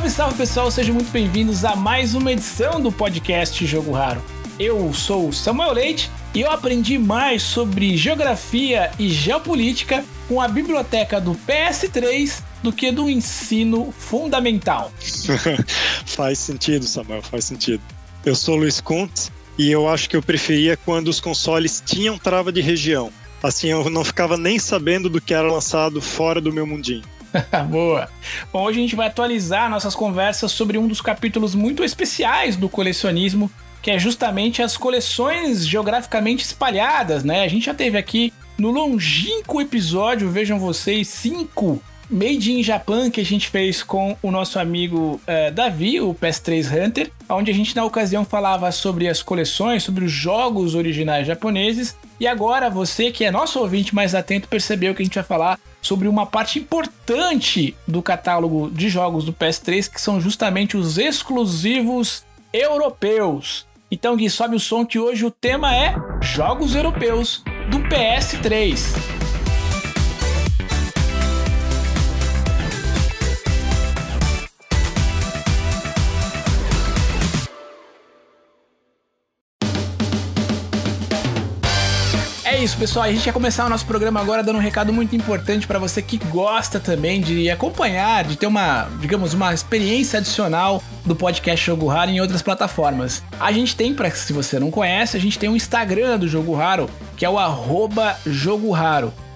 Salve, salve pessoal, sejam muito bem-vindos a mais uma edição do podcast Jogo Raro. Eu sou Samuel Leite e eu aprendi mais sobre geografia e geopolítica com a biblioteca do PS3 do que do ensino fundamental. faz sentido, Samuel, faz sentido. Eu sou Luiz Kuntz e eu acho que eu preferia quando os consoles tinham trava de região. Assim eu não ficava nem sabendo do que era lançado fora do meu mundinho. Boa! Bom, hoje a gente vai atualizar nossas conversas sobre um dos capítulos muito especiais do colecionismo, que é justamente as coleções geograficamente espalhadas, né? A gente já teve aqui no longínquo episódio, vejam vocês, 5 Made in Japan que a gente fez com o nosso amigo uh, Davi, o PS3 Hunter, onde a gente na ocasião falava sobre as coleções, sobre os jogos originais japoneses. E agora você que é nosso ouvinte mais atento percebeu que a gente vai falar sobre uma parte importante do catálogo de jogos do PS3, que são justamente os exclusivos europeus. Então, Gui, sobe o som que hoje o tema é Jogos Europeus do PS3. Isso, pessoal. A gente vai começar o nosso programa agora dando um recado muito importante para você que gosta também de acompanhar, de ter uma, digamos, uma experiência adicional do podcast Jogo Raro em outras plataformas. A gente tem, para se você não conhece, a gente tem um Instagram do Jogo Raro, que é o arroba Jogo.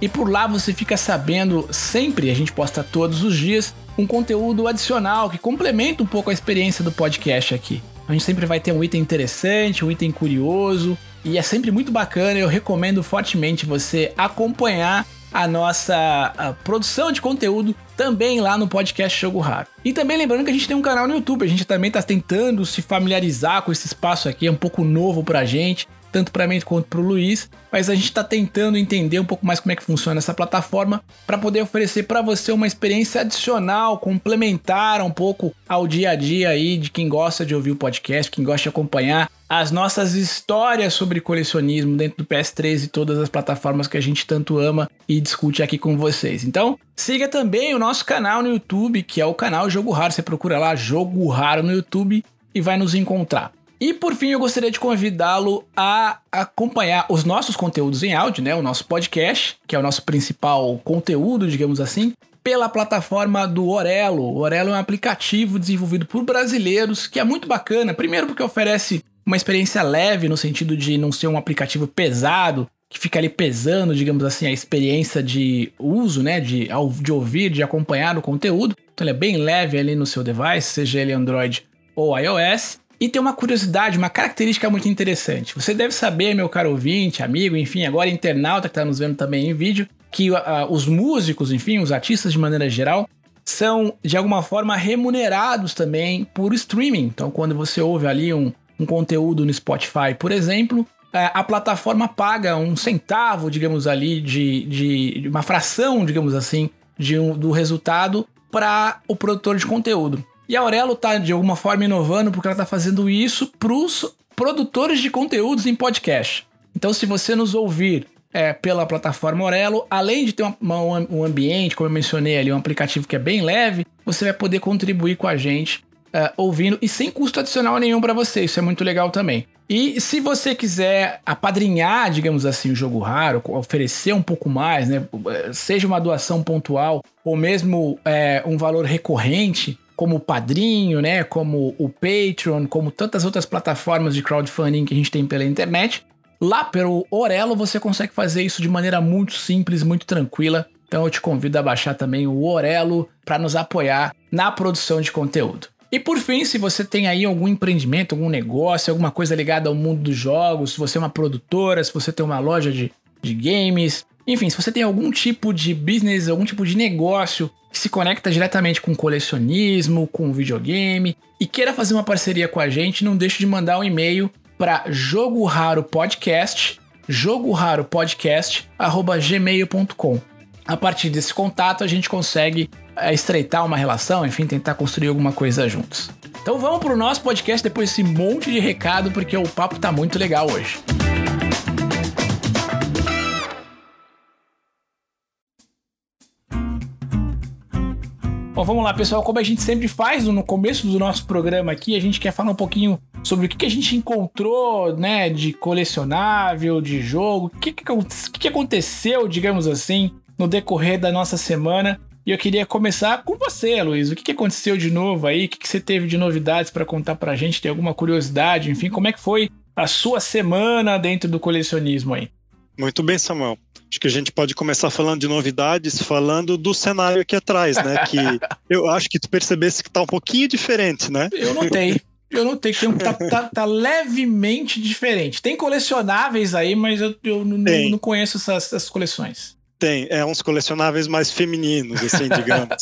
E por lá você fica sabendo sempre, a gente posta todos os dias, um conteúdo adicional que complementa um pouco a experiência do podcast aqui. A gente sempre vai ter um item interessante, um item curioso, e é sempre muito bacana. Eu recomendo fortemente você acompanhar a nossa a produção de conteúdo também lá no podcast Jogo Raro. E também lembrando que a gente tem um canal no YouTube, a gente também está tentando se familiarizar com esse espaço aqui, é um pouco novo pra gente tanto para mim quanto para o Luiz, mas a gente está tentando entender um pouco mais como é que funciona essa plataforma para poder oferecer para você uma experiência adicional, complementar um pouco ao dia a dia aí de quem gosta de ouvir o podcast, quem gosta de acompanhar as nossas histórias sobre colecionismo dentro do PS3 e todas as plataformas que a gente tanto ama e discute aqui com vocês. Então, siga também o nosso canal no YouTube, que é o canal Jogo Raro. Você procura lá Jogo Raro no YouTube e vai nos encontrar. E por fim, eu gostaria de convidá-lo a acompanhar os nossos conteúdos em áudio, né? O nosso podcast, que é o nosso principal conteúdo, digamos assim, pela plataforma do Orelo. O Orelo é um aplicativo desenvolvido por brasileiros que é muito bacana. Primeiro, porque oferece uma experiência leve, no sentido de não ser um aplicativo pesado, que fica ali pesando, digamos assim, a experiência de uso, né? De, de ouvir, de acompanhar o conteúdo. Então ele é bem leve ali no seu device, seja ele Android ou iOS. E tem uma curiosidade, uma característica muito interessante. Você deve saber, meu caro ouvinte, amigo, enfim, agora internauta que está nos vendo também em vídeo, que uh, os músicos, enfim, os artistas de maneira geral, são de alguma forma remunerados também por streaming. Então, quando você ouve ali um, um conteúdo no Spotify, por exemplo, é, a plataforma paga um centavo, digamos ali, de, de uma fração, digamos assim, de um, do resultado para o produtor de conteúdo. E a Aurelo tá de alguma forma inovando porque ela tá fazendo isso pros produtores de conteúdos em podcast. Então, se você nos ouvir é, pela plataforma Aurelo, além de ter uma, uma, um ambiente, como eu mencionei ali, um aplicativo que é bem leve, você vai poder contribuir com a gente é, ouvindo e sem custo adicional nenhum para você. Isso é muito legal também. E se você quiser apadrinhar, digamos assim, o jogo raro, oferecer um pouco mais, né? Seja uma doação pontual ou mesmo é, um valor recorrente, como o Padrinho, né, como o Patreon, como tantas outras plataformas de crowdfunding que a gente tem pela internet. Lá pelo Orelo você consegue fazer isso de maneira muito simples, muito tranquila. Então eu te convido a baixar também o Orelo para nos apoiar na produção de conteúdo. E por fim, se você tem aí algum empreendimento, algum negócio, alguma coisa ligada ao mundo dos jogos, se você é uma produtora, se você tem uma loja de de games. Enfim, se você tem algum tipo de business, algum tipo de negócio que se conecta diretamente com colecionismo, com videogame e queira fazer uma parceria com a gente, não deixe de mandar um e-mail para jogo raro podcast, jogo raro podcast gmail.com. A partir desse contato a gente consegue é, estreitar uma relação, enfim, tentar construir alguma coisa juntos. Então vamos pro nosso podcast depois desse monte de recado porque o papo tá muito legal hoje. Bom, vamos lá, pessoal. Como a gente sempre faz no começo do nosso programa aqui, a gente quer falar um pouquinho sobre o que, a gente encontrou, né, de colecionável, de jogo, o que, que, aconteceu, digamos assim, no decorrer da nossa semana. E eu queria começar com você, Luiz. O que, aconteceu de novo aí? O que, você teve de novidades para contar pra gente? Tem alguma curiosidade? Enfim, como é que foi a sua semana dentro do colecionismo aí? Muito bem, Samuel. Acho que a gente pode começar falando de novidades, falando do cenário aqui atrás, né? Que eu acho que tu percebesse que tá um pouquinho diferente, né? Eu notei. Eu notei que um, tá, tá, tá, levemente diferente. Tem colecionáveis aí, mas eu, eu não, não, conheço essas, essas, coleções. Tem, é uns colecionáveis mais femininos, assim, digamos.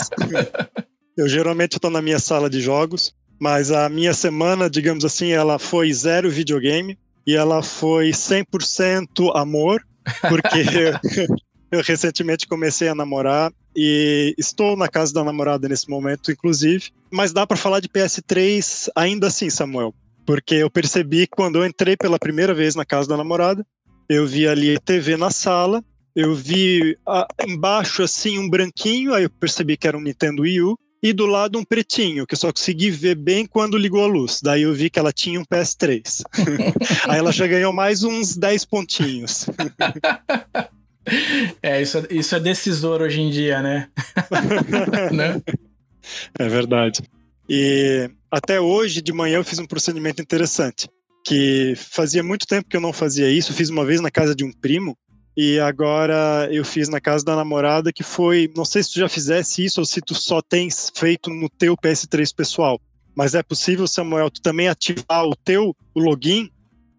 eu geralmente estou na minha sala de jogos, mas a minha semana, digamos assim, ela foi zero videogame e ela foi 100% amor, porque eu recentemente comecei a namorar e estou na casa da namorada nesse momento, inclusive. Mas dá para falar de PS3 ainda assim, Samuel, porque eu percebi quando eu entrei pela primeira vez na casa da namorada, eu vi ali TV na sala, eu vi ah, embaixo assim um branquinho, aí eu percebi que era um Nintendo Wii U, e do lado um pretinho, que eu só consegui ver bem quando ligou a luz. Daí eu vi que ela tinha um PS3. Aí ela já ganhou mais uns 10 pontinhos. É, isso, isso é decisor hoje em dia, né? né? É verdade. E até hoje de manhã eu fiz um procedimento interessante, que fazia muito tempo que eu não fazia isso, fiz uma vez na casa de um primo, e agora eu fiz na casa da namorada, que foi, não sei se tu já fizesse isso ou se tu só tens feito no teu PS3 pessoal, mas é possível, Samuel, tu também ativar o teu login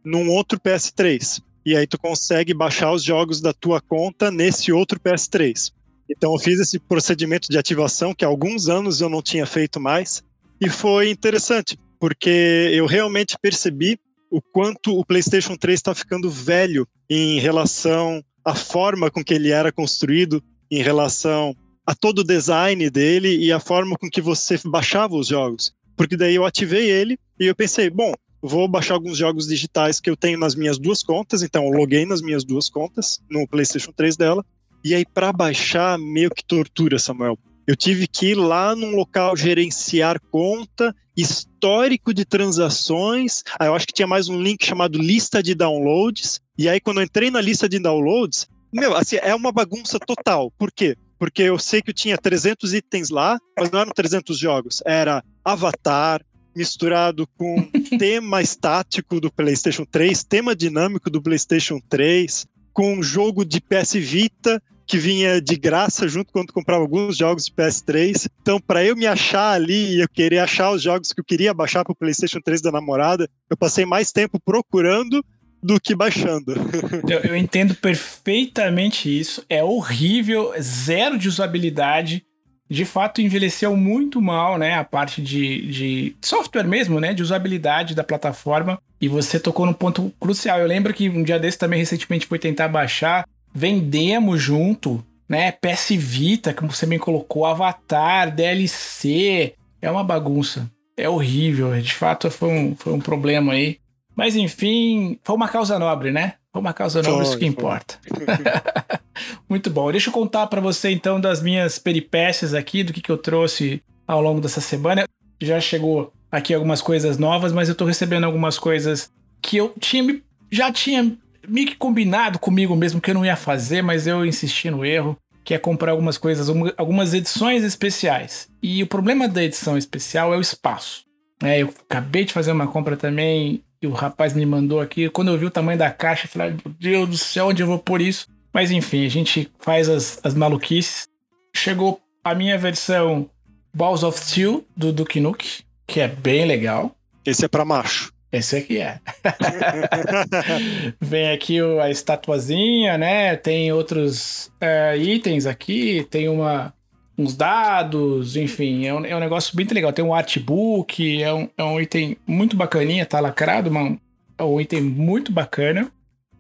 num outro PS3. E aí tu consegue baixar os jogos da tua conta nesse outro PS3. Então eu fiz esse procedimento de ativação que há alguns anos eu não tinha feito mais e foi interessante, porque eu realmente percebi o quanto o PlayStation 3 está ficando velho em relação à forma com que ele era construído, em relação a todo o design dele e a forma com que você baixava os jogos. Porque daí eu ativei ele e eu pensei, bom, vou baixar alguns jogos digitais que eu tenho nas minhas duas contas, então eu loguei nas minhas duas contas no PlayStation 3 dela. E aí para baixar meio que tortura, Samuel. Eu tive que ir lá num local gerenciar conta, histórico de transações. Aí eu acho que tinha mais um link chamado lista de downloads. E aí, quando eu entrei na lista de downloads, meu, assim, é uma bagunça total. Por quê? Porque eu sei que eu tinha 300 itens lá, mas não eram 300 jogos. Era Avatar, misturado com tema estático do PlayStation 3, tema dinâmico do PlayStation 3, com jogo de PS Vita que vinha de graça junto quando comprava alguns jogos de PS3. Então, para eu me achar ali e eu querer achar os jogos que eu queria baixar para o PlayStation 3 da namorada, eu passei mais tempo procurando do que baixando. Eu, eu entendo perfeitamente isso. É horrível, zero de usabilidade. De fato, envelheceu muito mal, né? A parte de, de software mesmo, né? De usabilidade da plataforma. E você tocou no ponto crucial. Eu lembro que um dia desse também recentemente foi tentar baixar vendemos junto, né? PS Vita, como você bem colocou, Avatar, DLC. É uma bagunça. É horrível. De fato, foi um, foi um problema aí. Mas enfim, foi uma causa nobre, né? Foi uma causa nobre, isso que importa. Muito bom. Deixa eu contar para você então das minhas peripécias aqui, do que, que eu trouxe ao longo dessa semana. Já chegou aqui algumas coisas novas, mas eu tô recebendo algumas coisas que eu tinha já tinha meio que combinado comigo mesmo que eu não ia fazer, mas eu insisti no erro, que é comprar algumas coisas, algumas edições especiais. E o problema da edição especial é o espaço. É, eu acabei de fazer uma compra também e o rapaz me mandou aqui. Quando eu vi o tamanho da caixa, eu falei, meu Deus do céu, onde eu vou pôr isso? Mas enfim, a gente faz as, as maluquices. Chegou a minha versão Balls of Steel do Duke Nukem, que é bem legal. Esse é para macho. Esse aqui é. Vem aqui a estatuazinha, né? Tem outros é, itens aqui, tem uma, uns dados, enfim, é um, é um negócio bem legal. Tem um artbook, é um, é um item muito bacaninha, tá lacrado, mas é um item muito bacana.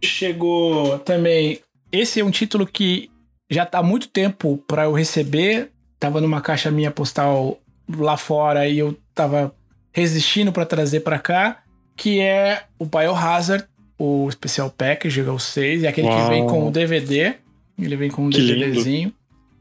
Chegou também. Esse é um título que já tá há muito tempo para eu receber. Tava numa caixa minha postal lá fora e eu tava resistindo para trazer para cá, que é o Biohazard, o Special Package, o 6, é aquele Uau. que vem com o DVD. Ele vem com um que DVDzinho. Lindo.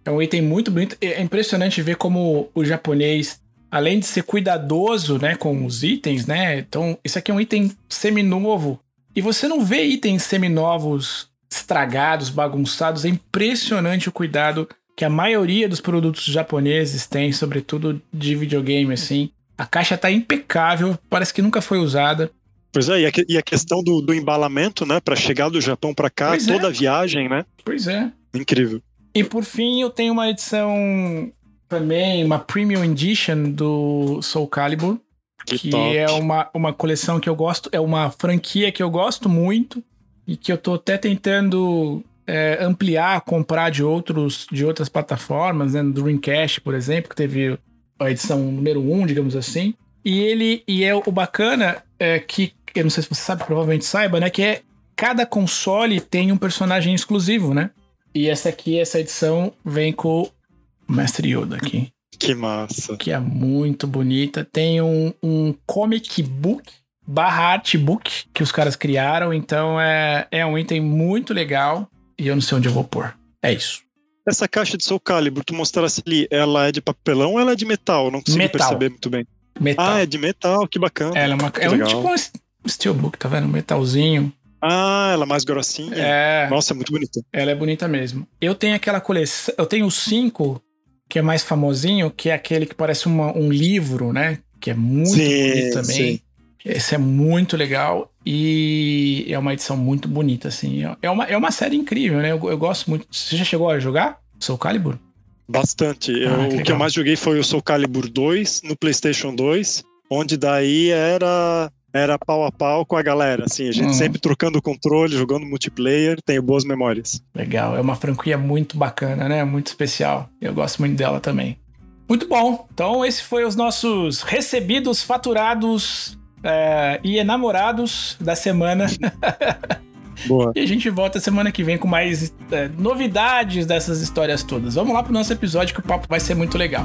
É um item muito bonito. É impressionante ver como o japonês, além de ser cuidadoso, né, com os itens, né? Então, isso aqui é um item seminovo. E você não vê itens seminovos estragados, bagunçados. É impressionante o cuidado que a maioria dos produtos japoneses tem, sobretudo de videogame, assim. A caixa tá impecável, parece que nunca foi usada. Pois é, e a, questão do, do embalamento, né, para chegar do Japão para cá, pois toda é. a viagem, né? Pois é. Incrível. E por fim, eu tenho uma edição também, uma Premium Edition do Soul Calibur, que, que é uma, uma coleção que eu gosto, é uma franquia que eu gosto muito e que eu tô até tentando é, ampliar, comprar de outros de outras plataformas, né, do Dreamcast, por exemplo, que teve a edição número 1, um, digamos assim. E ele e é o bacana é que eu não sei se você sabe, provavelmente saiba, né, que é cada console tem um personagem exclusivo, né? E essa aqui, essa edição, vem com o Mestre Yoda aqui. Que massa. Que é muito bonita. Tem um, um comic book barra artbook que os caras criaram. Então é, é um item muito legal. E eu não sei onde eu vou pôr. É isso. Essa caixa de Soul Calibur, tu mostrasse ali, ela é de papelão ou ela é de metal? Eu não consigo metal. perceber muito bem. Metal. Ah, é de metal, que bacana. Ela é, uma, é um, tipo um steelbook, tá vendo? Um metalzinho. Ah, ela é mais grossinha? É. Nossa, é muito bonita. Ela é bonita mesmo. Eu tenho aquela coleção. Eu tenho o 5, que é mais famosinho, que é aquele que parece uma, um livro, né? Que é muito sim, bonito também. Sim. Esse é muito legal e é uma edição muito bonita, assim. É uma, é uma série incrível, né? Eu, eu gosto muito. Você já chegou a jogar Soul Calibur? Bastante. Ah, eu, que o que eu mais joguei foi o Soul Calibur 2 no PlayStation 2, onde daí era era pau a pau com a galera, assim, a gente hum. sempre trocando controle, jogando multiplayer, tenho boas memórias. Legal, é uma franquia muito bacana, né? Muito especial. Eu gosto muito dela também. Muito bom. Então, esse foi os nossos recebidos, faturados é, e enamorados da semana. Boa. E a gente volta semana que vem com mais é, novidades dessas histórias todas. Vamos lá pro nosso episódio que o papo vai ser muito legal.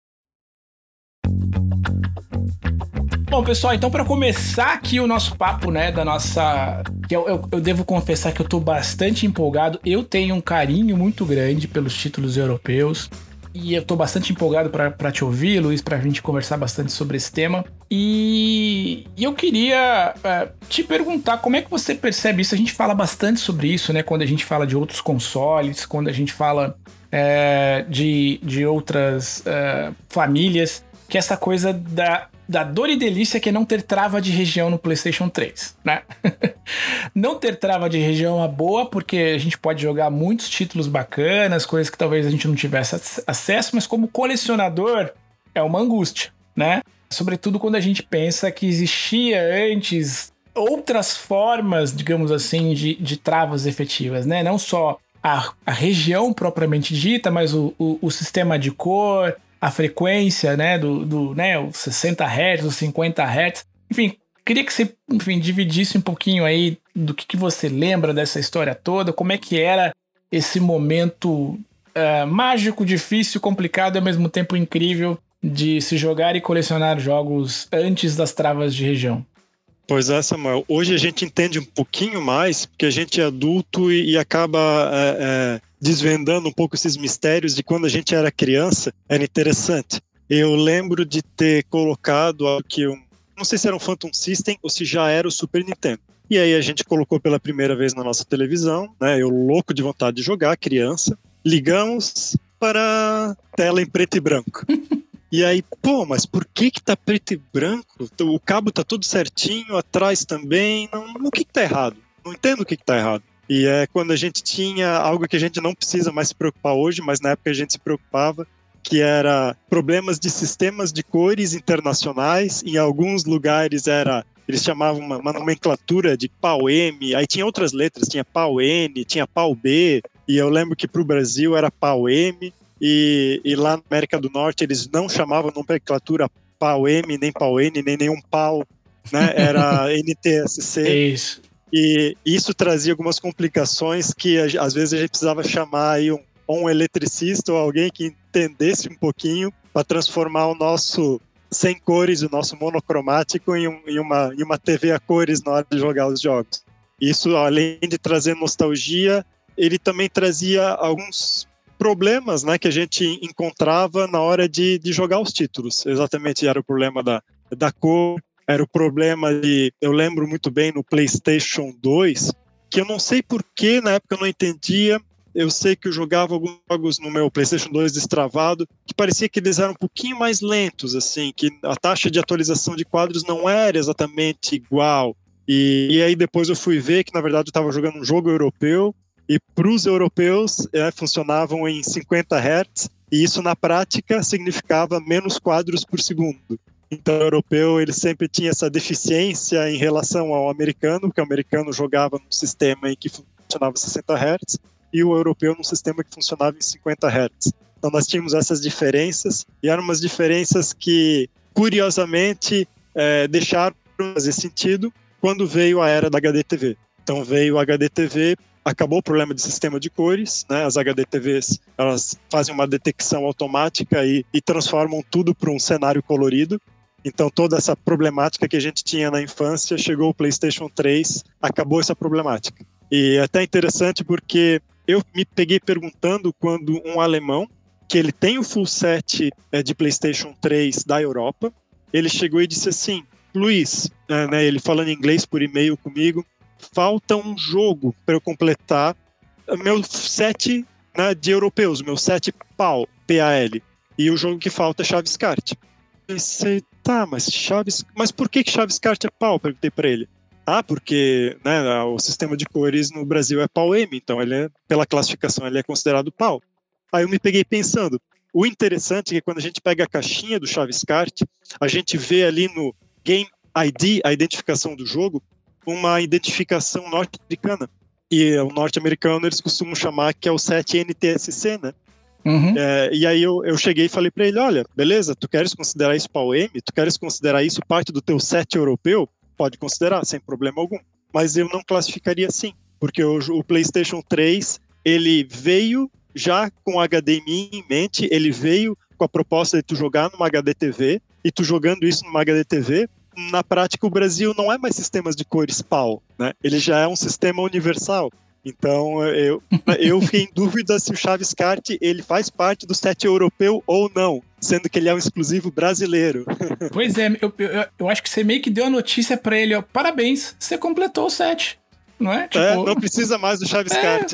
Bom, pessoal, então para começar aqui o nosso papo, né, da nossa... Eu, eu, eu, devo confessar que eu tô bastante empolgado. Eu tenho um carinho muito grande pelos títulos europeus. E eu tô bastante empolgado para te ouvir, Luiz, pra gente conversar bastante sobre esse tema. E, e eu queria é, te perguntar como é que você percebe isso. A gente fala bastante sobre isso, né, quando a gente fala de outros consoles, quando a gente fala é, de, de outras é, famílias que é essa coisa da, da dor e delícia que é não ter trava de região no PlayStation 3, né? não ter trava de região é uma boa, porque a gente pode jogar muitos títulos bacanas, coisas que talvez a gente não tivesse acesso, mas como colecionador é uma angústia, né? Sobretudo quando a gente pensa que existia antes outras formas, digamos assim, de, de travas efetivas, né? Não só a, a região propriamente dita, mas o, o, o sistema de cor, a frequência, né, do, do né, os 60 Hz, os 50 Hz. Enfim, queria que você, enfim, dividisse um pouquinho aí do que, que você lembra dessa história toda, como é que era esse momento uh, mágico, difícil, complicado e ao mesmo tempo incrível de se jogar e colecionar jogos antes das travas de região. Pois é, Samuel. Hoje a gente entende um pouquinho mais, porque a gente é adulto e, e acaba é, é, desvendando um pouco esses mistérios de quando a gente era criança. Era interessante. Eu lembro de ter colocado algo que eu não sei se era um Phantom System ou se já era o Super Nintendo. E aí a gente colocou pela primeira vez na nossa televisão, né? Eu louco de vontade de jogar, criança. Ligamos para tela em preto e branco. E aí, pô, mas por que que tá preto e branco? O cabo tá tudo certinho, atrás também. Não, o que que tá errado? Não entendo o que que tá errado. E é quando a gente tinha algo que a gente não precisa mais se preocupar hoje, mas na época a gente se preocupava, que era problemas de sistemas de cores internacionais. Em alguns lugares era eles chamavam uma, uma nomenclatura de pau M, aí tinha outras letras, tinha pau N, tinha pau B, e eu lembro que para o Brasil era pau M, e, e lá na América do Norte eles não chamavam nomenclatura pau M, nem pau N, nem nenhum pau, né? Era NTSC. É isso. E isso trazia algumas complicações que às vezes a gente precisava chamar aí um, um eletricista ou alguém que entendesse um pouquinho para transformar o nosso sem cores, o nosso monocromático em, um, em, uma, em uma TV a cores na hora de jogar os jogos. Isso, além de trazer nostalgia, ele também trazia alguns problemas né, que a gente encontrava na hora de, de jogar os títulos. Exatamente, era o problema da, da cor, era o problema de. Eu lembro muito bem no PlayStation 2, que eu não sei por que na época eu não entendia. Eu sei que eu jogava alguns jogos no meu PlayStation 2 destravado, que parecia que eles eram um pouquinho mais lentos, assim, que a taxa de atualização de quadros não era exatamente igual. E, e aí depois eu fui ver que na verdade eu estava jogando um jogo europeu e para os europeus é, funcionavam em 50 Hz, e isso na prática significava menos quadros por segundo. Então, o europeu ele sempre tinha essa deficiência em relação ao americano, porque o americano jogava num sistema em que funcionava 60 Hz e o europeu num sistema que funcionava em 50 Hz. Então, nós tínhamos essas diferenças e eram umas diferenças que, curiosamente, é, deixaram fazer sentido quando veio a era da HDTV. Então, veio o HDTV acabou o problema de sistema de cores, né? As HDTVs elas fazem uma detecção automática e, e transformam tudo para um cenário colorido. Então toda essa problemática que a gente tinha na infância chegou o PlayStation 3, acabou essa problemática. E é até interessante porque eu me peguei perguntando quando um alemão que ele tem o full set é, de PlayStation 3 da Europa, ele chegou e disse assim: Luiz, é, né, ele falando inglês por e-mail comigo, falta um jogo para eu completar meu set né, de europeus, meu set PAL, PAL. E o jogo que falta é Chaves Kart. Pensei, tá, mas Chaves. Mas por que, que Chaves Kart é PAL? Perguntei para ele. Ah, porque né, o sistema de cores no Brasil é PAL-M, então ele é, pela classificação ele é considerado PAL. Aí eu me peguei pensando, o interessante é que quando a gente pega a caixinha do Chaves Kart, a gente vê ali no Game ID, a identificação do jogo, uma identificação norte-americana. E o norte-americano eles costumam chamar que é o 7NTSC, né? Uhum. É, e aí eu, eu cheguei e falei para ele, olha, beleza, tu queres considerar isso PAL-M? Tu queres considerar isso parte do teu set europeu? Pode considerar, sem problema algum. Mas eu não classificaria assim, porque o, o PlayStation 3, ele veio já com HDMI em mente, ele veio com a proposta de tu jogar numa HDTV, e tu jogando isso numa HDTV, na prática o Brasil não é mais sistemas de cores PAL, né? Ele já é um sistema universal. Então eu, eu fiquei em dúvida se o Chaves Kart ele faz parte do set europeu ou não, sendo que ele é um exclusivo brasileiro. Pois é, eu, eu, eu acho que você meio que deu a notícia para ele, ó, parabéns, você completou o set. Não é? é tipo... é? Não precisa mais do Chaves é, Kart.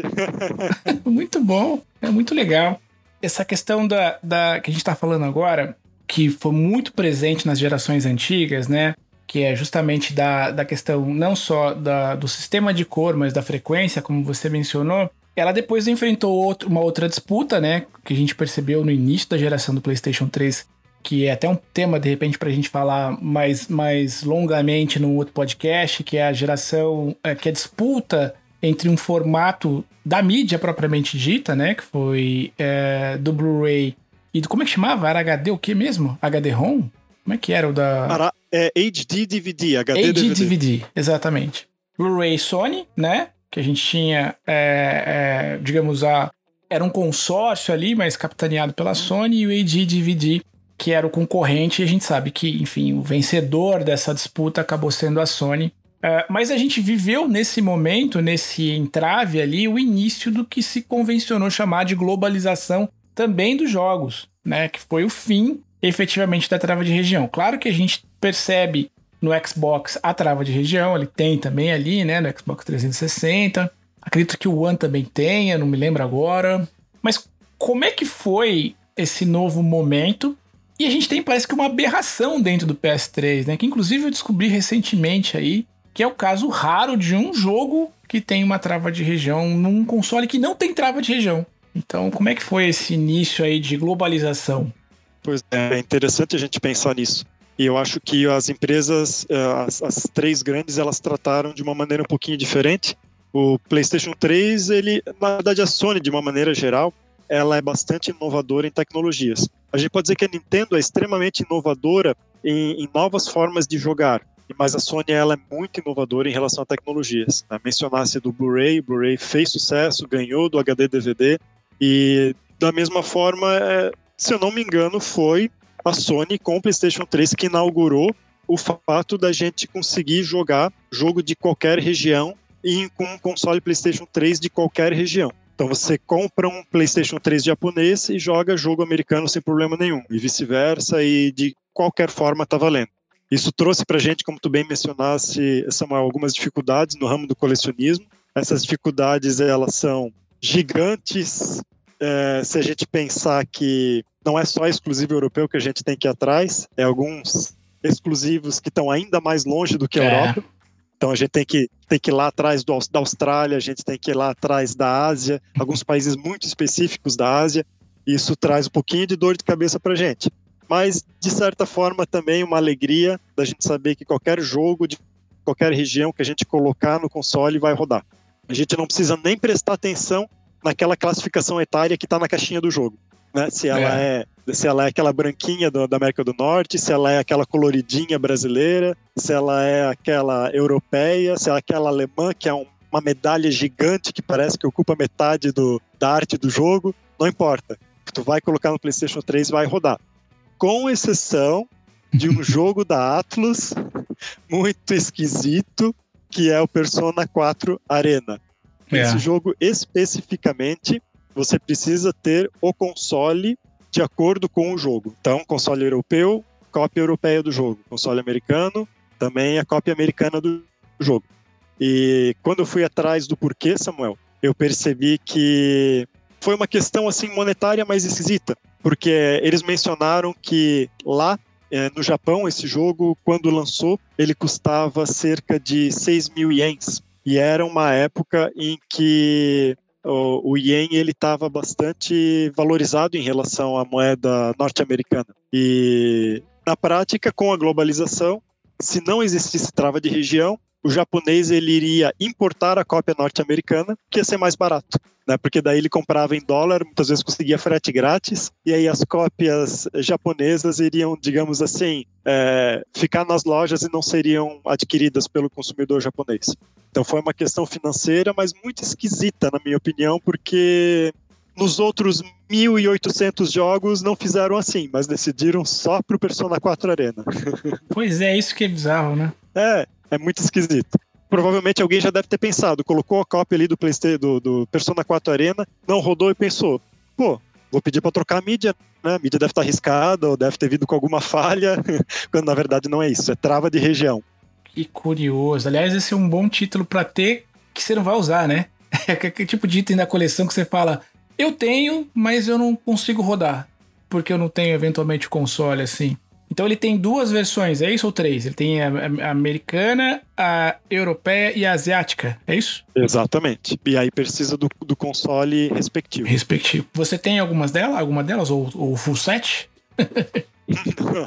muito bom, é muito legal. Essa questão da, da que a gente está falando agora, que foi muito presente nas gerações antigas, né? Que é justamente da, da questão não só da, do sistema de cor, mas da frequência, como você mencionou. Ela depois enfrentou outro, uma outra disputa, né? Que a gente percebeu no início da geração do PlayStation 3, que é até um tema, de repente, para a gente falar mais, mais longamente num outro podcast, que é a geração, é, que é a disputa entre um formato da mídia propriamente dita, né? Que foi é, do Blu-ray E como é que chamava? Era HD o que mesmo? HD-ROM? Como é que era o da. Era, é HD DVD, HD, HD DVD. DVD, exatamente. Blu-ray Sony, né? Que a gente tinha, é, é, digamos, a. Era um consórcio ali, mas capitaneado pela Sony, e o AD DVD, que era o concorrente, e a gente sabe que, enfim, o vencedor dessa disputa acabou sendo a Sony. É, mas a gente viveu nesse momento, nesse entrave ali, o início do que se convencionou chamar de globalização também dos jogos, né? Que foi o fim, efetivamente, da trava de região. Claro que a gente percebe no Xbox a trava de região, ele tem também ali, né? No Xbox 360. Acredito que o One também tenha, não me lembro agora. Mas como é que foi esse novo momento? E a gente tem, parece que, uma aberração dentro do PS3, né? Que inclusive eu descobri recentemente aí, que é o caso raro de um jogo que tem uma trava de região num console que não tem trava de região. Então, como é que foi esse início aí de globalização? Pois é, é interessante a gente pensar nisso. E eu acho que as empresas, eh, as, as, três grandes, elas trataram de uma maneira um pouquinho diferente. O PlayStation 3, ele, na verdade, a Sony, de uma maneira geral, ela é bastante inovadora em tecnologias. A gente pode dizer que a Nintendo é extremamente inovadora em, em novas formas de jogar, mas a Sony ela é muito inovadora em relação a tecnologias. Né? Mencionasse do Blu-ray, o Blu-ray fez sucesso, ganhou do HD DVD, e da mesma forma, é, se eu não me engano, foi a Sony com o PlayStation 3 que inaugurou o fato da gente conseguir jogar jogo de qualquer região e com um console PlayStation 3 de qualquer região. Então você compra um PlayStation 3 japonês e joga jogo americano sem problema nenhum, e vice-versa, e de qualquer forma tá valendo. Isso trouxe para gente, como tu bem mencionasse, Samuel, algumas dificuldades no ramo do colecionismo. Essas dificuldades elas são gigantes. É, se a gente pensar que não é só exclusivo europeu que a gente tem que ir atrás, é alguns exclusivos que estão ainda mais longe do que a é. Europa. Então a gente tem que, tem que ir lá atrás do, da Austrália, a gente tem que ir lá atrás da Ásia, alguns países muito específicos da Ásia. Isso traz um pouquinho de dor de cabeça para a gente. Mas, de certa forma, também uma alegria da gente saber que qualquer jogo de qualquer região que a gente colocar no console vai rodar. A gente não precisa nem prestar atenção naquela classificação etária que está na caixinha do jogo né? Se ela é, é se ela é aquela branquinha do, da América do Norte, se ela é aquela coloridinha brasileira, se ela é aquela europeia, se ela é aquela alemã que é um, uma medalha gigante que parece que ocupa metade do, da arte do jogo, não importa. Tu vai colocar no PlayStation 3 vai rodar. Com exceção de um jogo da Atlus muito esquisito, que é o Persona 4 Arena. É. Esse jogo especificamente você precisa ter o console de acordo com o jogo. Então, console europeu, cópia europeia do jogo. Console americano, também a cópia americana do jogo. E quando eu fui atrás do porquê, Samuel, eu percebi que foi uma questão assim monetária mais esquisita, porque eles mencionaram que lá no Japão esse jogo, quando lançou, ele custava cerca de 6 mil ienes. E era uma época em que o, o ien ele estava bastante valorizado em relação à moeda norte-americana. E na prática, com a globalização, se não existisse trava de região, o japonês ele iria importar a cópia norte-americana, que ia ser mais barato, né? Porque daí ele comprava em dólar, muitas vezes conseguia frete grátis, e aí as cópias japonesas iriam, digamos assim, é, ficar nas lojas e não seriam adquiridas pelo consumidor japonês. Então foi uma questão financeira, mas muito esquisita, na minha opinião, porque nos outros 1.800 jogos não fizeram assim, mas decidiram só pro Persona 4 Arena. Pois é, isso que é bizarro, né? É, é muito esquisito. Provavelmente alguém já deve ter pensado, colocou a cópia ali do PlayStation do, do Persona 4 Arena, não rodou e pensou, pô, vou pedir para trocar a mídia, né? A mídia deve estar arriscada ou deve ter vindo com alguma falha, quando na verdade não é isso, é trava de região. Que curioso. Aliás, esse é um bom título para ter que você não vai usar, né? É aquele tipo de item da coleção que você fala, eu tenho, mas eu não consigo rodar, porque eu não tenho eventualmente console assim. Então ele tem duas versões, é isso ou três? Ele tem a, a, americana, a europeia e a asiática, é isso? Exatamente. E aí precisa do, do console respectivo. Respectivo. Você tem algumas delas, alguma delas ou o full set?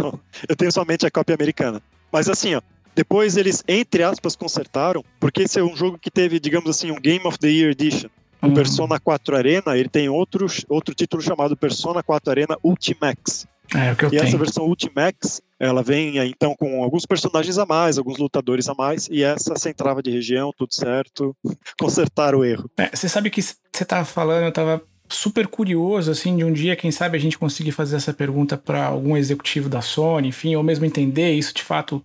Não, eu tenho somente a cópia americana. Mas assim, ó, depois eles, entre aspas, consertaram, porque esse é um jogo que teve, digamos assim, um Game of the Year Edition. O uhum. Persona 4 Arena, ele tem outro, outro título chamado Persona 4 Arena Ultimax. É, o que eu e tenho. essa versão Ultimax, ela vem então com alguns personagens a mais, alguns lutadores a mais, e essa sem trava de região, tudo certo, consertar o erro. É, você sabe que você tava falando, eu tava super curioso, assim, de um dia, quem sabe a gente conseguir fazer essa pergunta para algum executivo da Sony, enfim, ou mesmo entender isso de fato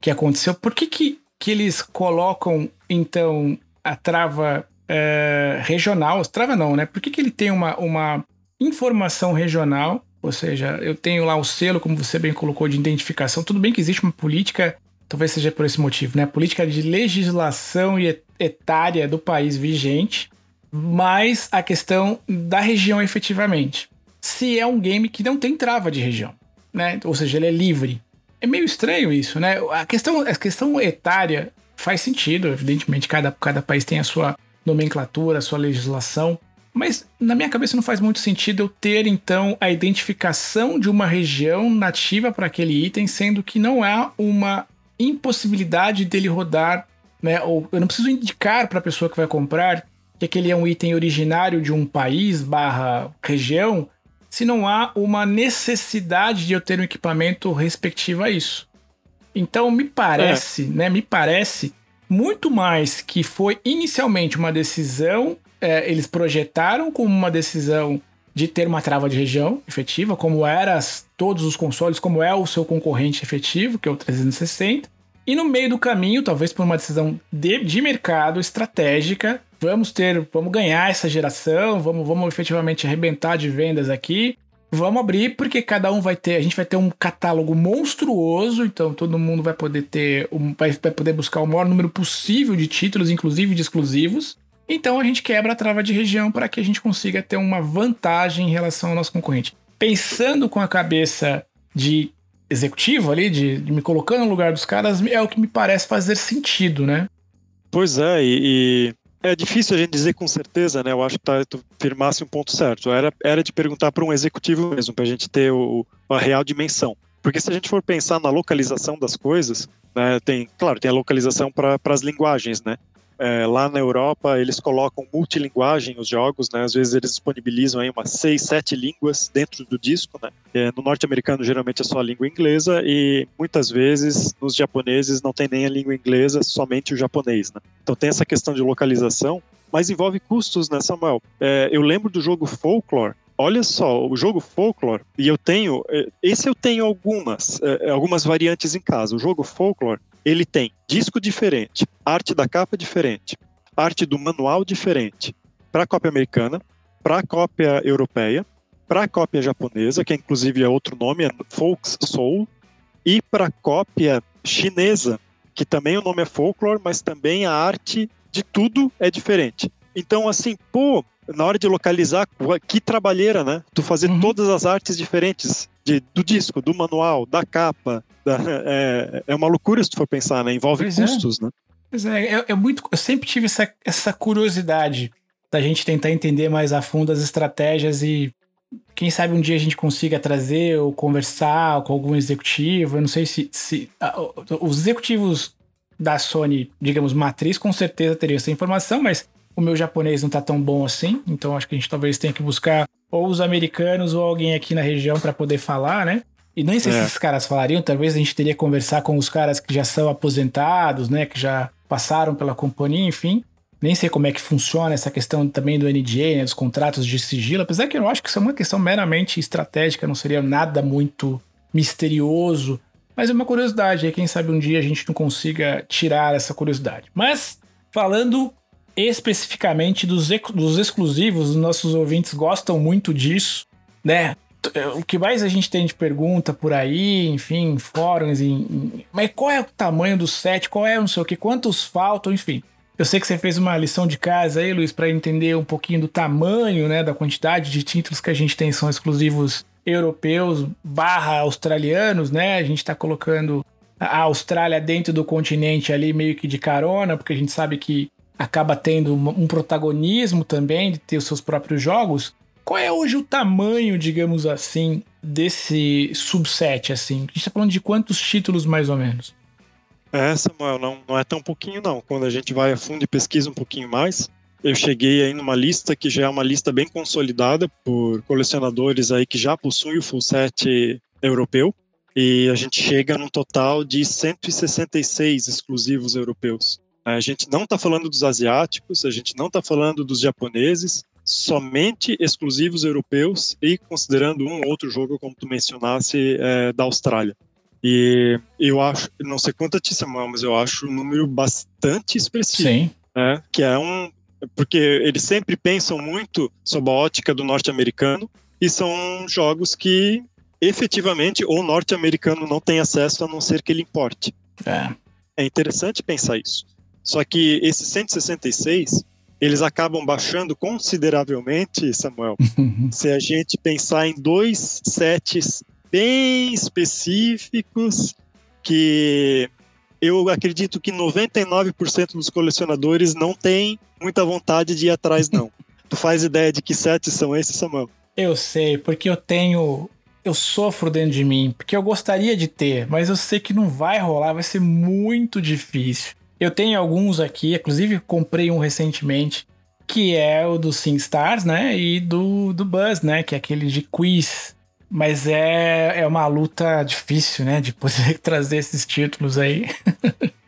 que aconteceu. Por que que, que eles colocam, então, a trava é, regional, trava não, né? Por que que ele tem uma, uma informação regional, ou seja, eu tenho lá o selo, como você bem colocou, de identificação. Tudo bem que existe uma política, talvez seja por esse motivo, né? Política de legislação e etária do país vigente, mas a questão da região efetivamente. Se é um game que não tem trava de região, né? Ou seja, ele é livre. É meio estranho isso, né? A questão, a questão etária faz sentido, evidentemente, cada, cada país tem a sua nomenclatura, sua legislação, mas na minha cabeça não faz muito sentido eu ter então a identificação de uma região nativa para aquele item, sendo que não há uma impossibilidade dele rodar, né? Ou eu não preciso indicar para a pessoa que vai comprar que aquele é um item originário de um país barra região, se não há uma necessidade de eu ter um equipamento respectivo a isso. Então me parece, é. né? Me parece muito mais que foi inicialmente uma decisão, é, eles projetaram como uma decisão de ter uma trava de região efetiva, como era todos os consoles, como é o seu concorrente efetivo, que é o 360. E no meio do caminho, talvez por uma decisão de, de mercado estratégica, vamos ter, vamos ganhar essa geração, vamos, vamos efetivamente arrebentar de vendas aqui. Vamos abrir porque cada um vai ter, a gente vai ter um catálogo monstruoso, então todo mundo vai poder ter, vai, vai poder buscar o maior número possível de títulos, inclusive de exclusivos. Então a gente quebra a trava de região para que a gente consiga ter uma vantagem em relação ao nosso concorrente. Pensando com a cabeça de executivo ali, de, de me colocando no lugar dos caras, é o que me parece fazer sentido, né? Pois é, e, é difícil a gente dizer com certeza, né? Eu acho que tá, tu firmasse um ponto certo. Era, era de perguntar para um executivo mesmo, para a gente ter o, a real dimensão. Porque se a gente for pensar na localização das coisas, né, tem, claro, tem a localização para as linguagens, né? É, lá na Europa, eles colocam multilinguagem os jogos, né? Às vezes eles disponibilizam aí umas seis, sete línguas dentro do disco, né? É, no norte-americano, geralmente é só a língua inglesa e muitas vezes nos japoneses não tem nem a língua inglesa, somente o japonês, né? Então tem essa questão de localização, mas envolve custos, né, Samuel? É, eu lembro do jogo Folklore, olha só, o jogo Folklore, e eu tenho, é, esse eu tenho algumas, é, algumas variantes em casa. O jogo Folklore, ele tem disco diferente, arte da capa diferente, arte do manual diferente para a cópia americana, para a cópia europeia, para a cópia japonesa, que inclusive é outro nome, é Folks Soul, e para a cópia chinesa, que também o nome é Folklore, mas também a arte de tudo é diferente. Então, assim, pô, na hora de localizar, que trabalheira, né? Tu fazer uhum. todas as artes diferentes de, do disco, do manual, da capa. Da, é, é uma loucura se tu for pensar, né? Envolve pois é. custos, é. né? Pois é, é, é, muito. Eu sempre tive essa, essa curiosidade da gente tentar entender mais a fundo as estratégias e quem sabe um dia a gente consiga trazer ou conversar com algum executivo. Eu não sei se, se os executivos da Sony, digamos, matriz, com certeza teriam essa informação, mas o meu japonês não tá tão bom assim, então acho que a gente talvez tenha que buscar ou os americanos ou alguém aqui na região para poder falar, né? E nem sei é. se esses caras falariam, talvez a gente teria que conversar com os caras que já são aposentados, né? Que já passaram pela companhia, enfim. Nem sei como é que funciona essa questão também do NDA, né, dos contratos de sigilo, apesar que eu acho que isso é uma questão meramente estratégica, não seria nada muito misterioso. Mas é uma curiosidade, aí quem sabe um dia a gente não consiga tirar essa curiosidade. Mas, falando especificamente dos, dos exclusivos, os nossos ouvintes gostam muito disso, né? O que mais a gente tem de pergunta por aí, enfim, fóruns, em, em, mas qual é o tamanho do set, qual é não sei o que, quantos faltam, enfim. Eu sei que você fez uma lição de casa aí, Luiz, para entender um pouquinho do tamanho, né, da quantidade de títulos que a gente tem são exclusivos europeus barra australianos, né? A gente está colocando a Austrália dentro do continente ali meio que de carona, porque a gente sabe que acaba tendo um protagonismo também de ter os seus próprios jogos. Qual é hoje o tamanho, digamos assim, desse subset? Assim? A gente está falando de quantos títulos mais ou menos? É, Samuel, não, não é tão pouquinho não. Quando a gente vai a fundo e pesquisa um pouquinho mais, eu cheguei aí numa lista que já é uma lista bem consolidada por colecionadores aí que já possuem o full set europeu. E a gente chega num total de 166 exclusivos europeus. A gente não está falando dos asiáticos, a gente não está falando dos japoneses, somente exclusivos europeus e considerando um outro jogo, como tu mencionasse, é, da Austrália. E eu acho, não sei quanto a Samuel, mas eu acho um número bastante expressivo. Sim. Né? Que é um. Porque eles sempre pensam muito sob a ótica do norte-americano e são jogos que efetivamente o norte-americano não tem acesso a não ser que ele importe. É. É interessante pensar isso. Só que esses 166, eles acabam baixando consideravelmente, Samuel, se a gente pensar em dois sets bem específicos que eu acredito que 99% dos colecionadores não tem muita vontade de ir atrás, não. tu faz ideia de que sets são esses, Samuel? Eu sei, porque eu tenho. Eu sofro dentro de mim, porque eu gostaria de ter, mas eu sei que não vai rolar, vai ser muito difícil. Eu tenho alguns aqui, inclusive comprei um recentemente, que é o do SingStars, né? E do, do Buzz, né? Que é aquele de quiz. Mas é, é uma luta difícil, né? De poder trazer esses títulos aí.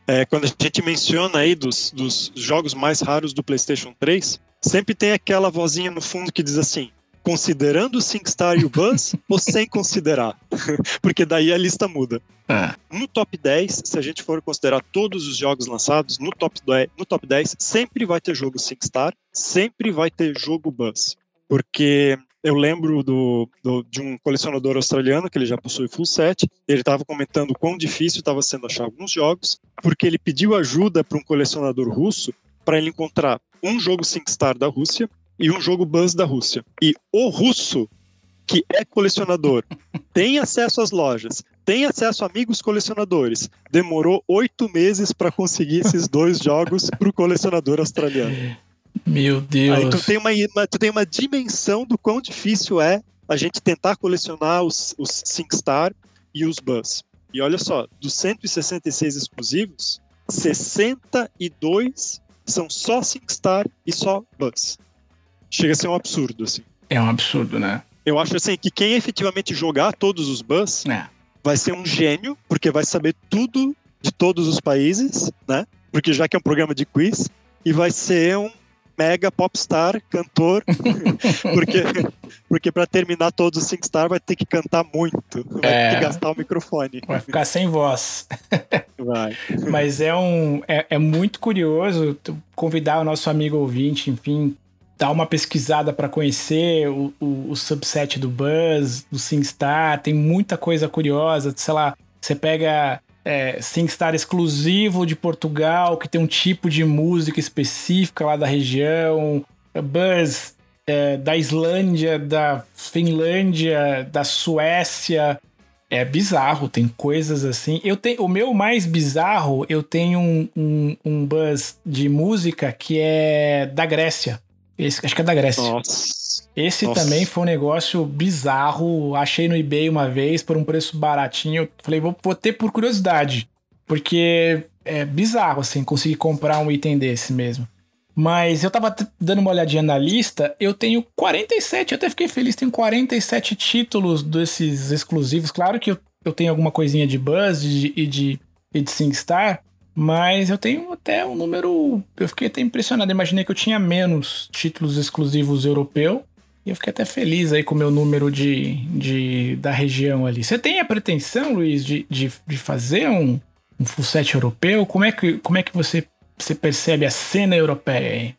é, quando a gente menciona aí dos, dos jogos mais raros do PlayStation 3, sempre tem aquela vozinha no fundo que diz assim: considerando o SingStar e o Buzz ou sem considerar? Porque daí a lista muda. É. No top 10, se a gente for considerar todos os jogos lançados, no top 10, no top 10 sempre vai ter jogo SingStar, sempre vai ter jogo Buzz. Porque eu lembro do, do, de um colecionador australiano que ele já possui full set. Ele estava comentando quão difícil estava sendo achar alguns jogos, porque ele pediu ajuda para um colecionador russo para ele encontrar um jogo SingStar da Rússia e um jogo Buzz da Rússia. E o russo, que é colecionador, tem acesso às lojas, tem acesso a amigos colecionadores, demorou oito meses para conseguir esses dois jogos para o colecionador australiano. Meu Deus. Aí tu tem uma, tu tem uma dimensão do quão difícil é a gente tentar colecionar os, os SingStar e os Buzz. E olha só, dos 166 exclusivos, 62 são só SingStar e só Buzz chega a ser um absurdo, assim. É um absurdo, né? Eu acho assim que quem efetivamente jogar todos os bus é. vai ser um gênio, porque vai saber tudo de todos os países, né? Porque já que é um programa de quiz, e vai ser um mega popstar, cantor, porque porque para terminar todos os SingStar vai ter que cantar muito, vai é, ter que gastar o microfone. Vai ficar sem voz. Vai. Mas é um é, é muito curioso convidar o nosso amigo ouvinte, enfim, dar uma pesquisada para conhecer o, o, o, subset do Buzz, do SingStar, tem muita coisa curiosa, sei lá, você pega é, SingStar exclusivo de Portugal, que tem um tipo de música específica lá da região, Buzz é, da Islândia, da Finlândia, da Suécia, é bizarro, tem coisas assim. Eu tenho o meu mais bizarro, eu tenho um, um, um buzz de música que é da Grécia. Esse, acho que é da Grécia. Nossa. Esse Nossa. também foi um negócio bizarro. Achei no eBay uma vez por um preço baratinho. Falei, vou, vou ter por curiosidade. Porque é bizarro, assim, conseguir comprar um item desse mesmo. Mas eu tava dando uma olhadinha na lista, eu tenho 47, eu até fiquei feliz, tenho 47 títulos desses exclusivos. Claro que eu, eu tenho alguma coisinha de Buzz e de, de, e de SingStar, mas eu tenho até um número. Eu fiquei até impressionado. Imaginei que eu tinha menos títulos exclusivos europeu. E eu fiquei até feliz aí com o meu número de, de, da região ali. Você tem a pretensão, Luiz, de, de, de fazer um, um full set europeu? Como é que, como é que você, você percebe a cena europeia aí?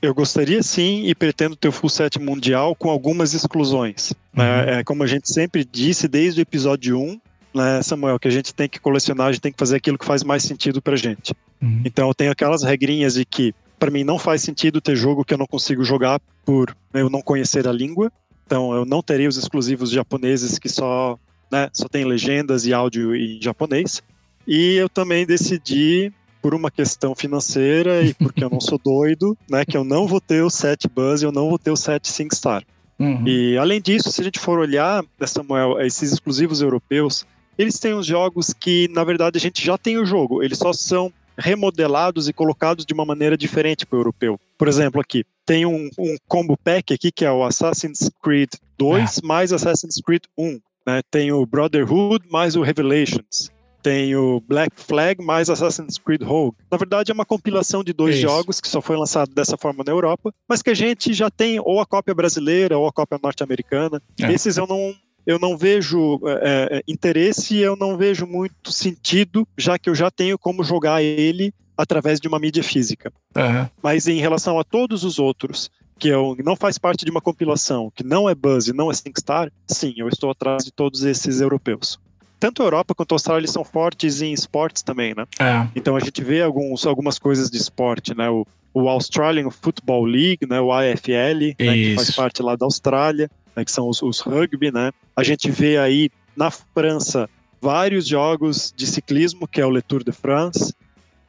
Eu gostaria sim e pretendo ter o full set mundial com algumas exclusões. Né? Uhum. É, como a gente sempre disse desde o episódio 1, né, Samuel, que a gente tem que colecionar, a gente tem que fazer aquilo que faz mais sentido pra gente. Uhum. Então eu tenho aquelas regrinhas de que para mim não faz sentido ter jogo que eu não consigo jogar por eu não conhecer a língua. Então eu não terei os exclusivos japoneses que só, né, só tem legendas e áudio em japonês. E eu também decidi por uma questão financeira e porque eu não sou doido, né, que eu não vou ter o set Buzz e eu não vou ter o set SingStar. Uhum. E além disso, se a gente for olhar, né, Samuel, esses exclusivos europeus, eles têm os jogos que, na verdade, a gente já tem o jogo, eles só são remodelados e colocados de uma maneira diferente para o europeu. Por exemplo, aqui tem um, um, combo pack aqui que é o Assassin's Creed 2 é. mais Assassin's Creed 1. Né? Tem o Brotherhood mais o Revelations. Tem o Black Flag mais Assassin's Creed Rogue. Na verdade, é uma compilação de dois Isso. jogos que só foi lançado dessa forma na Europa, mas que a gente já tem ou a cópia brasileira ou a cópia norte-americana. É. Esses eu não, eu não vejo é, é interesse e eu não vejo muito sentido, já que eu já tenho como jogar ele através de uma mídia física. Uhum. Mas em relação a todos os outros, que eu, não faz parte de uma compilação, que não é Buzz e não é SingStar, sim, eu estou atrás de todos esses europeus tanto a Europa quanto a Austrália são fortes em esportes também, né? É. Então a gente vê alguns, algumas coisas de esporte, né? O, o Australian Football League, né? O AFL, né? que faz parte lá da Austrália, né? que são os, os rugby, né? A gente vê aí na França vários jogos de ciclismo, que é o Le Tour de France.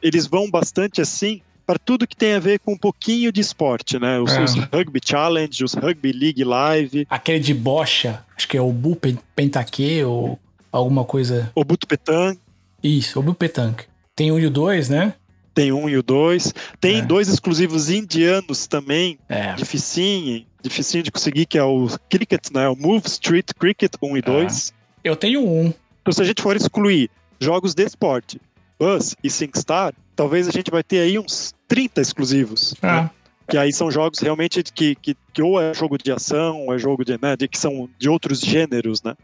Eles vão bastante assim para tudo que tem a ver com um pouquinho de esporte, né? Os, é. os, Rugby Challenge, os Rugby League Live. Aquele de bocha, acho que é o Bu Pentaque, ou alguma coisa. Obuto Petanque. Isso, Obuto Petanque. Tem um e o dois, né? Tem um e o dois. Tem é. dois exclusivos indianos também. É. Dificinho, dificinho de conseguir, que é o Cricket, né? O Move Street Cricket 1 e 2. É. Eu tenho um. Então, se a gente for excluir jogos de esporte, Buzz e SingStar, talvez a gente vai ter aí uns 30 exclusivos. É. Né? Que aí são jogos realmente que, que, que, ou é jogo de ação, ou é jogo de, né, de que são de outros gêneros, né?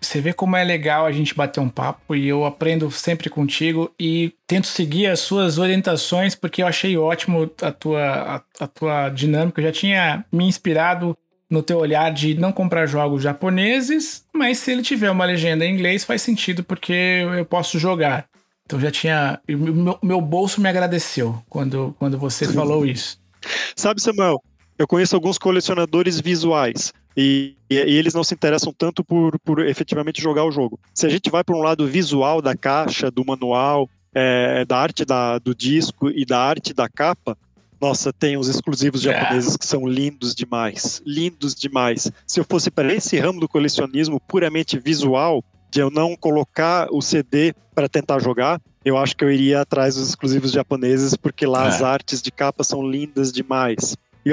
Você vê como é legal a gente bater um papo e eu aprendo sempre contigo e tento seguir as suas orientações porque eu achei ótimo a tua, a, a tua dinâmica. Eu já tinha me inspirado no teu olhar de não comprar jogos japoneses, mas se ele tiver uma legenda em inglês faz sentido porque eu posso jogar. Então já tinha. Meu, meu bolso me agradeceu quando, quando você falou isso. Sabe, Samuel, eu conheço alguns colecionadores visuais. E, e, e, eles não se interessam tanto por, por efetivamente jogar o jogo. Se a gente vai para um lado visual da caixa, do manual, é, da arte da, do disco e da arte da capa, nossa, tem os exclusivos é. japoneses que são lindos demais. Lindos demais. Se eu fosse para esse ramo do colecionismo puramente visual, de eu não colocar o CD para tentar jogar, eu acho que eu iria atrás dos exclusivos japoneses, porque lá é. as artes de capa são lindas demais. E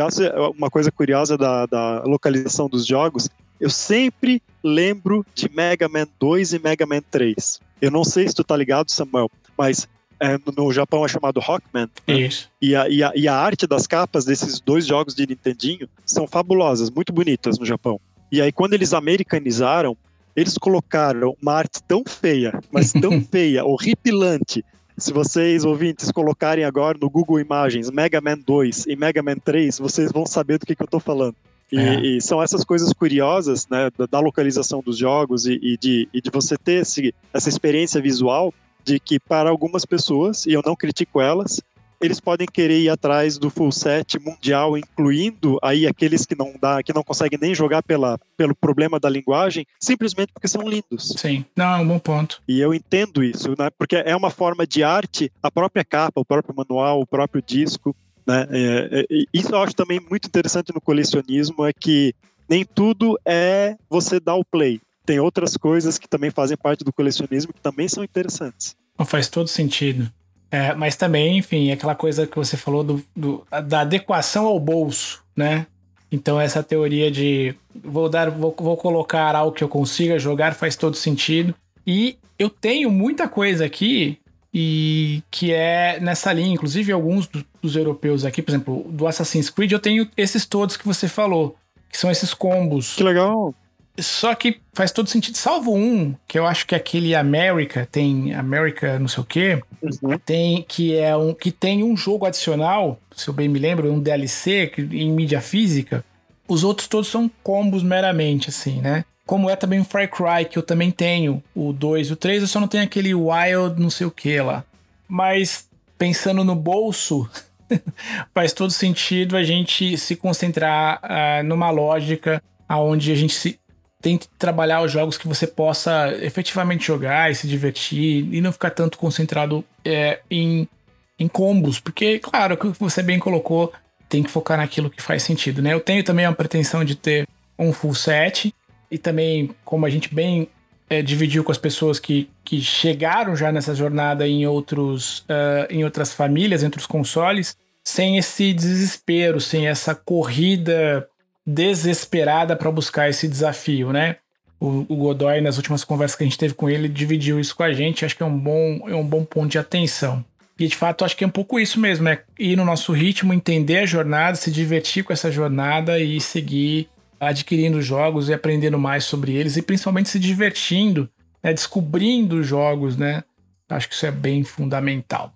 uma coisa curiosa da, da localização dos jogos, eu sempre lembro de Mega Man 2 e Mega Man 3. Eu não sei se tu tá ligado, Samuel, mas é, no Japão é chamado Rockman. Né? Isso. E a, e, a, e a arte das capas desses dois jogos de Nintendinho são fabulosas, muito bonitas no Japão. E aí, quando eles americanizaram, eles colocaram uma arte tão feia, mas tão feia, horripilante, se vocês, ouvintes, colocarem agora no Google Imagens Mega Man 2 e Mega Man 3, vocês vão saber do que, que eu estou falando. E, é. e, são essas coisas curiosas né, da, localização dos jogos e, e, de, e de você ter esse, essa experiência visual de que para algumas pessoas, e eu não critico elas, eles podem querer ir atrás do full set mundial, incluindo aí aqueles que não dá, que não conseguem nem jogar pela, pelo problema da linguagem, simplesmente porque são lindos. Sim, não, é um bom ponto. E eu entendo isso, né? Porque é uma forma de arte, a própria capa, o próprio manual, o próprio disco, né? É, é, isso eu acho também muito interessante no colecionismo, é que nem tudo é você dar o play. Tem outras coisas que também fazem parte do colecionismo que também são interessantes. Faz todo sentido. É, mas também, enfim, aquela coisa que você falou do, do, da adequação ao bolso, né? Então essa teoria de vou dar, vou, vou colocar algo que eu consiga jogar faz todo sentido. E eu tenho muita coisa aqui e que é nessa linha, inclusive alguns do, dos europeus aqui, por exemplo, do Assassin's Creed, eu tenho esses todos que você falou, que são esses combos. Que legal. Só que faz todo sentido, salvo um, que eu acho que é aquele America, tem America não sei o quê, uhum. tem, que é um que tem um jogo adicional, se eu bem me lembro, um DLC em mídia física. Os outros todos são combos meramente, assim, né? Como é também o Far Cry, que eu também tenho, o 2 o 3, eu só não tenho aquele Wild não sei o que lá. Mas pensando no bolso, faz todo sentido a gente se concentrar uh, numa lógica aonde a gente se tente trabalhar os jogos que você possa efetivamente jogar e se divertir e não ficar tanto concentrado é, em, em combos, porque, claro, o que você bem colocou, tem que focar naquilo que faz sentido, né? Eu tenho também a pretensão de ter um full set e também, como a gente bem é, dividiu com as pessoas que, que chegaram já nessa jornada em, outros, uh, em outras famílias, entre os consoles, sem esse desespero, sem essa corrida desesperada para buscar esse desafio, né? O, o, Godoy, nas últimas conversas que a gente teve com ele, dividiu isso com a gente. Acho que é um bom, é um bom ponto de atenção. E de fato, acho que é um pouco isso mesmo: é ir no nosso ritmo, entender a jornada, se divertir com essa jornada e seguir adquirindo jogos e aprendendo mais sobre eles e principalmente se divertindo, né, descobrindo jogos, né? Acho que isso é bem fundamental.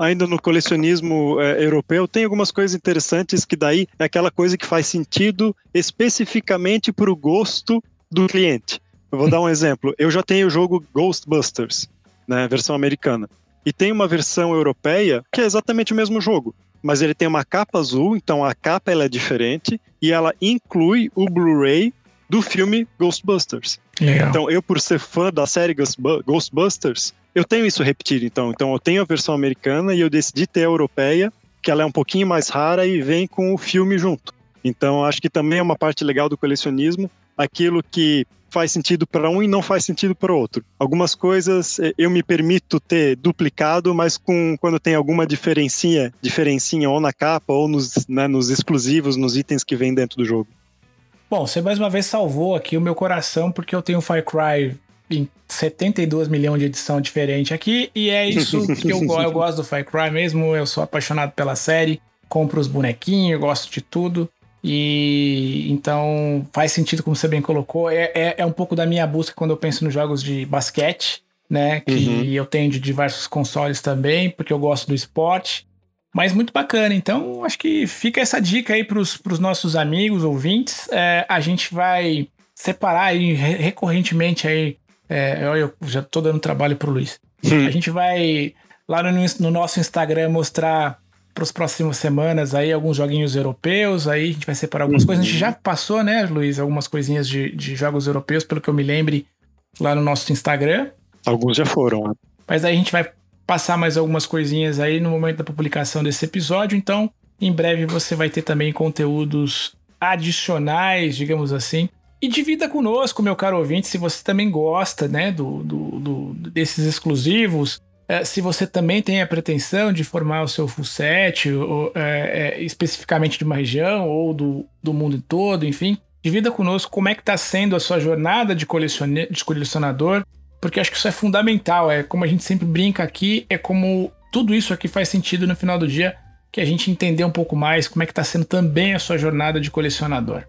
Ainda no colecionismo é, europeu, tem algumas coisas interessantes que daí é aquela coisa que faz sentido especificamente para o gosto do cliente. Eu vou dar um exemplo. Eu já tenho o jogo Ghostbusters, né, versão americana. E tem uma versão europeia que é exatamente o mesmo jogo, mas ele tem uma capa azul, então a capa ela é diferente e ela inclui o Blu-ray do filme Ghostbusters. Legal. Então eu por ser fã da série Ghostbusters, eu tenho isso repetido então. Então eu tenho a versão americana e eu decidi ter a europeia, que ela é um pouquinho mais rara e vem com o filme junto. Então acho que também é uma parte legal do colecionismo, aquilo que faz sentido para um e não faz sentido para outro. Algumas coisas eh, eu me permito ter duplicado, mas com quando tem alguma diferencinha, diferencinha ou na capa ou nos, né, nos exclusivos, nos itens que vem dentro do jogo. Bom, você mais uma vez salvou aqui o meu coração porque eu tenho Far Cry em 72 milhões de edição diferente aqui e é isso que eu, eu gosto do Far Cry mesmo. Eu sou apaixonado pela série, compro os bonequinhos, gosto de tudo. E então faz sentido, como você bem colocou. É, é, é, um pouco da minha busca quando eu penso nos jogos de basquete, né? Que uhum. eu tenho de diversos consoles também, porque eu gosto do esporte. Mas muito bacana. Então, acho que fica essa dica aí para os nossos amigos, ouvintes. É, a gente vai separar aí recorrentemente aí. É, eu já estou dando trabalho para o Luiz. Uhum. A gente vai lá no, no nosso Instagram mostrar para as próximas semanas aí alguns joguinhos europeus, aí a gente vai separar algumas uhum. coisas. A gente já passou, né, Luiz, algumas coisinhas de, de jogos europeus, pelo que eu me lembre, lá no nosso Instagram. Alguns já foram, né? Mas aí a gente vai passar mais algumas coisinhas aí no momento da publicação desse episódio, então em breve você vai ter também conteúdos adicionais, digamos assim. E divida conosco, meu caro ouvinte, se você também gosta, né, do, do, do desses exclusivos, é, se você também tem a pretensão de formar o seu full set, ou, é, é, especificamente de uma região ou do, do mundo todo, enfim, divida conosco como é que está sendo a sua jornada de, colecione, de colecionador, porque acho que isso é fundamental. É como a gente sempre brinca aqui, é como tudo isso aqui faz sentido no final do dia, que a gente entender um pouco mais como é que está sendo também a sua jornada de colecionador.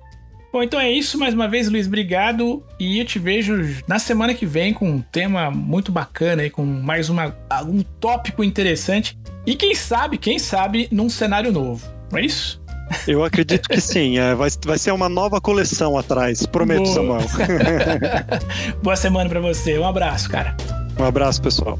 Bom, então é isso. Mais uma vez, Luiz, obrigado. E eu te vejo na semana que vem com um tema muito bacana aí, com mais uma, algum tópico interessante. E quem sabe, quem sabe, num cenário novo. Não é isso? Eu acredito que sim. É, vai, vai ser uma nova coleção atrás. Prometo, Boa. Samuel. Boa semana para você. Um abraço, cara. Um abraço, pessoal.